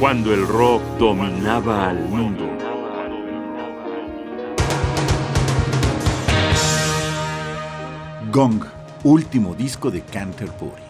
cuando el rock dominaba al mundo. Gong, último disco de Canterbury.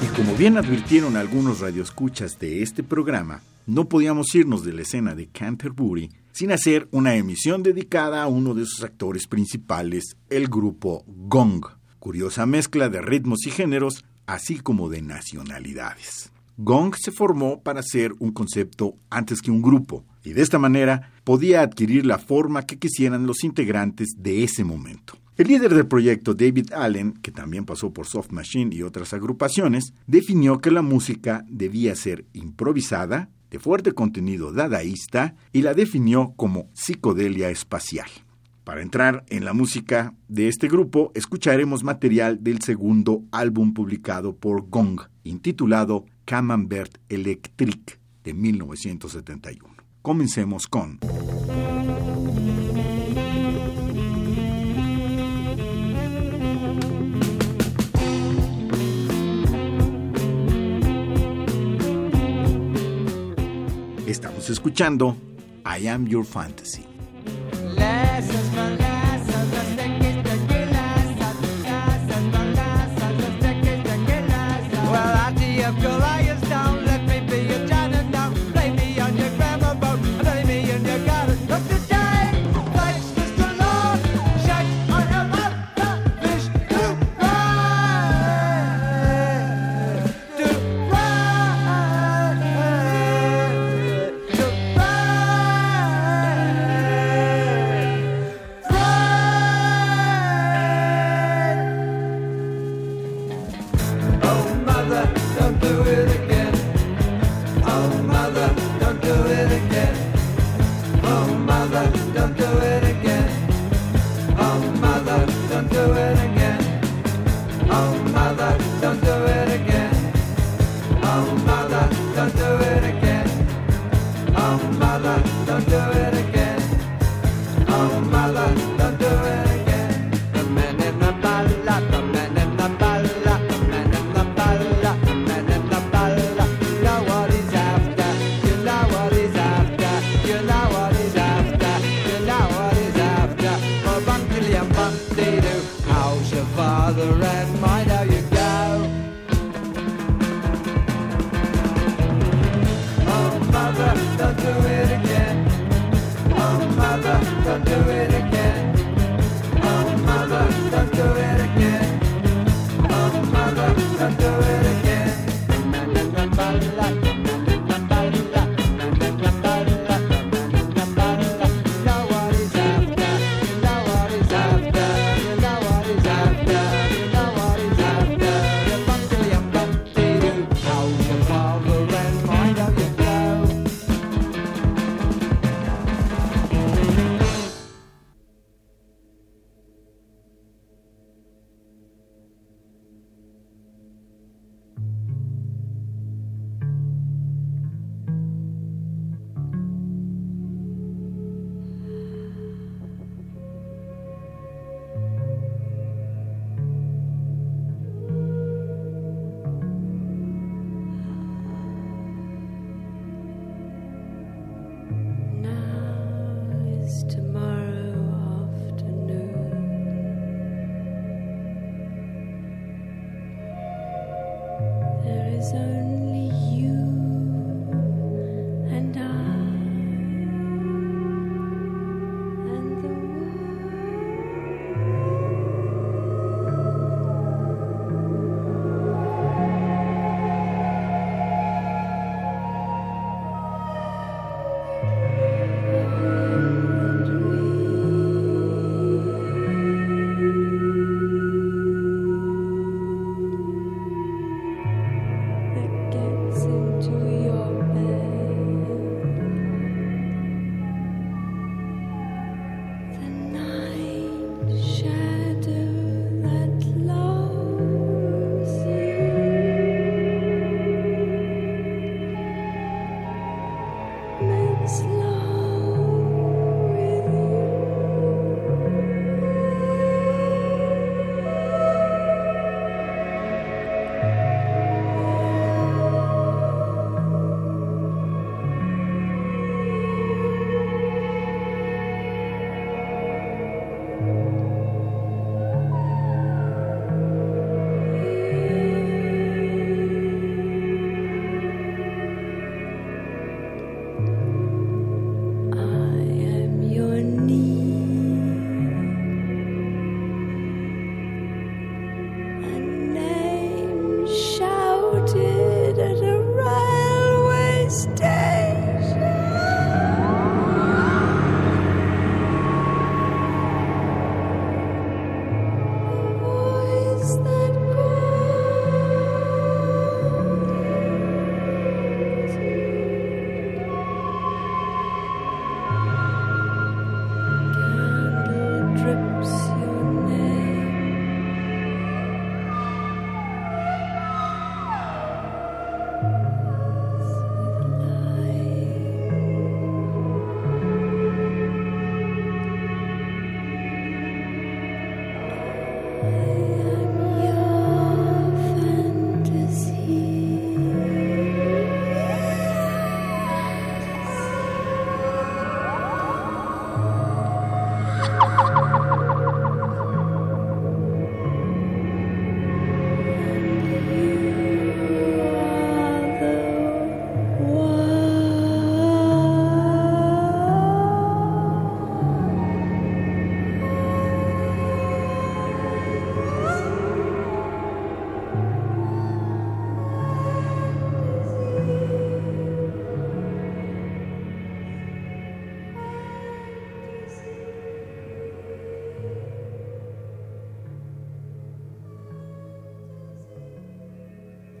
Y como bien advirtieron algunos radioescuchas de este programa, no podíamos irnos de la escena de Canterbury sin hacer una emisión dedicada a uno de sus actores principales, el grupo Gong. Curiosa mezcla de ritmos y géneros, así como de nacionalidades. Gong se formó para ser un concepto antes que un grupo, y de esta manera podía adquirir la forma que quisieran los integrantes de ese momento. El líder del proyecto, David Allen, que también pasó por Soft Machine y otras agrupaciones, definió que la música debía ser improvisada, fuerte contenido dadaísta, y la definió como psicodelia espacial. Para entrar en la música de este grupo, escucharemos material del segundo álbum publicado por Gong, intitulado Camembert Electric, de 1971. Comencemos con... Escuchando I Am Your Fantasy. do it again. only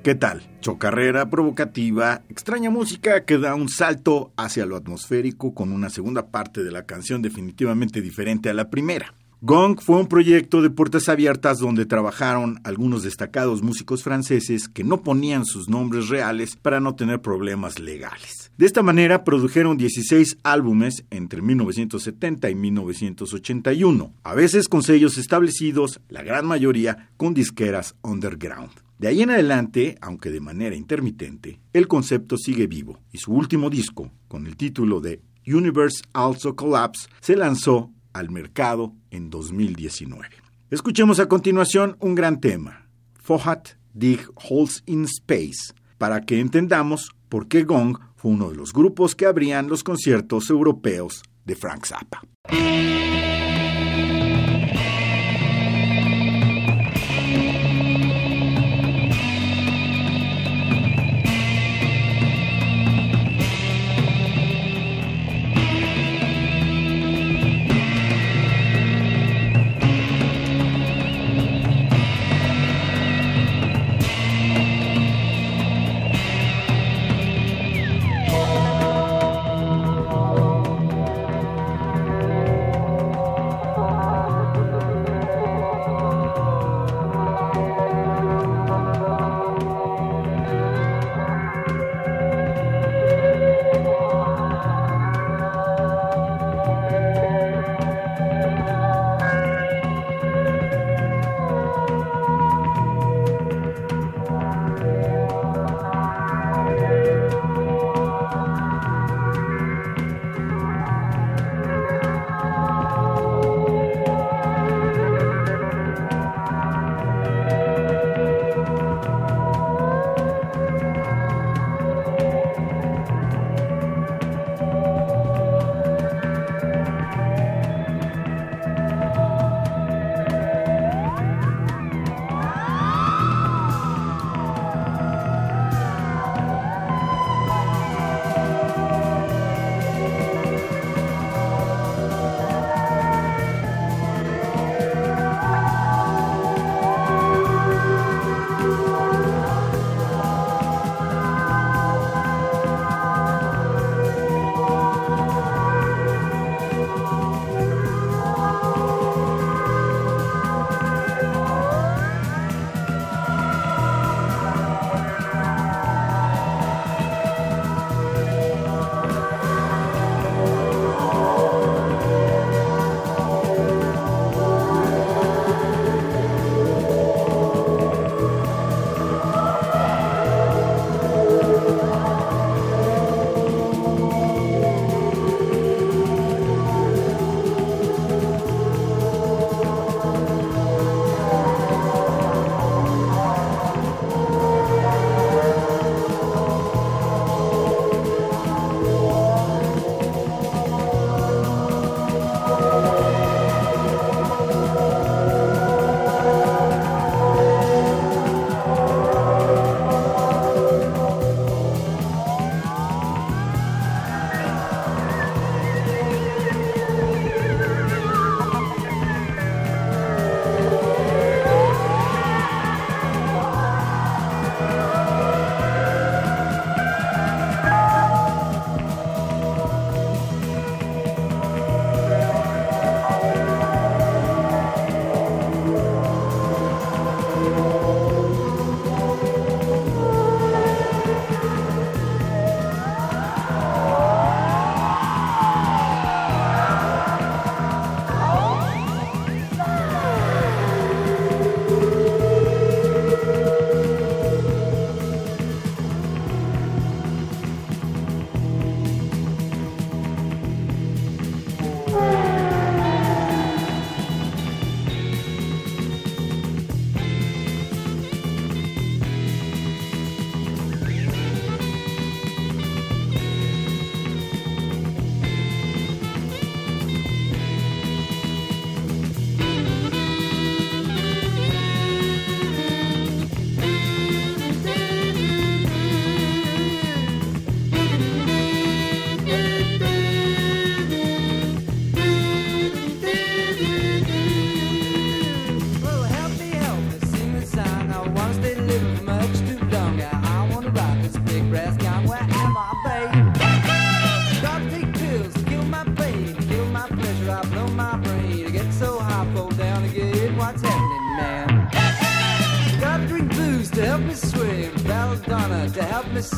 ¿Qué tal? Chocarrera provocativa, extraña música que da un salto hacia lo atmosférico con una segunda parte de la canción definitivamente diferente a la primera. Gong fue un proyecto de puertas abiertas donde trabajaron algunos destacados músicos franceses que no ponían sus nombres reales para no tener problemas legales. De esta manera produjeron 16 álbumes entre 1970 y 1981, a veces con sellos establecidos, la gran mayoría con disqueras underground. De ahí en adelante, aunque de manera intermitente, el concepto sigue vivo y su último disco, con el título de Universe Also Collapse, se lanzó al mercado en 2019. Escuchemos a continuación un gran tema, Fohat Dig Holes in Space, para que entendamos por qué Gong fue uno de los grupos que abrían los conciertos europeos de Frank Zappa.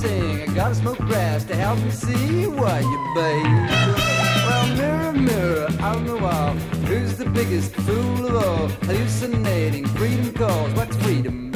Sing. I gotta smoke grass to help me see what you babe. Well, mirror, mirror on the wall, who's the biggest fool of all? Hallucinating, freedom calls. What's freedom,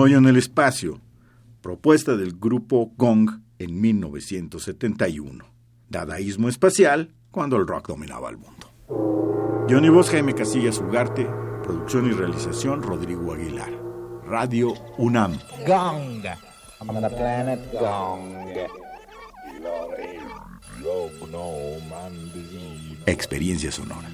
hoyo en el espacio, propuesta del grupo Gong en 1971. Dadaísmo espacial cuando el rock dominaba el mundo. Johnny Voz, Jaime Casillas Ugarte, producción y realización Rodrigo Aguilar. Radio UNAM. Gong. I'm on the planet Gong. Experiencia sonora.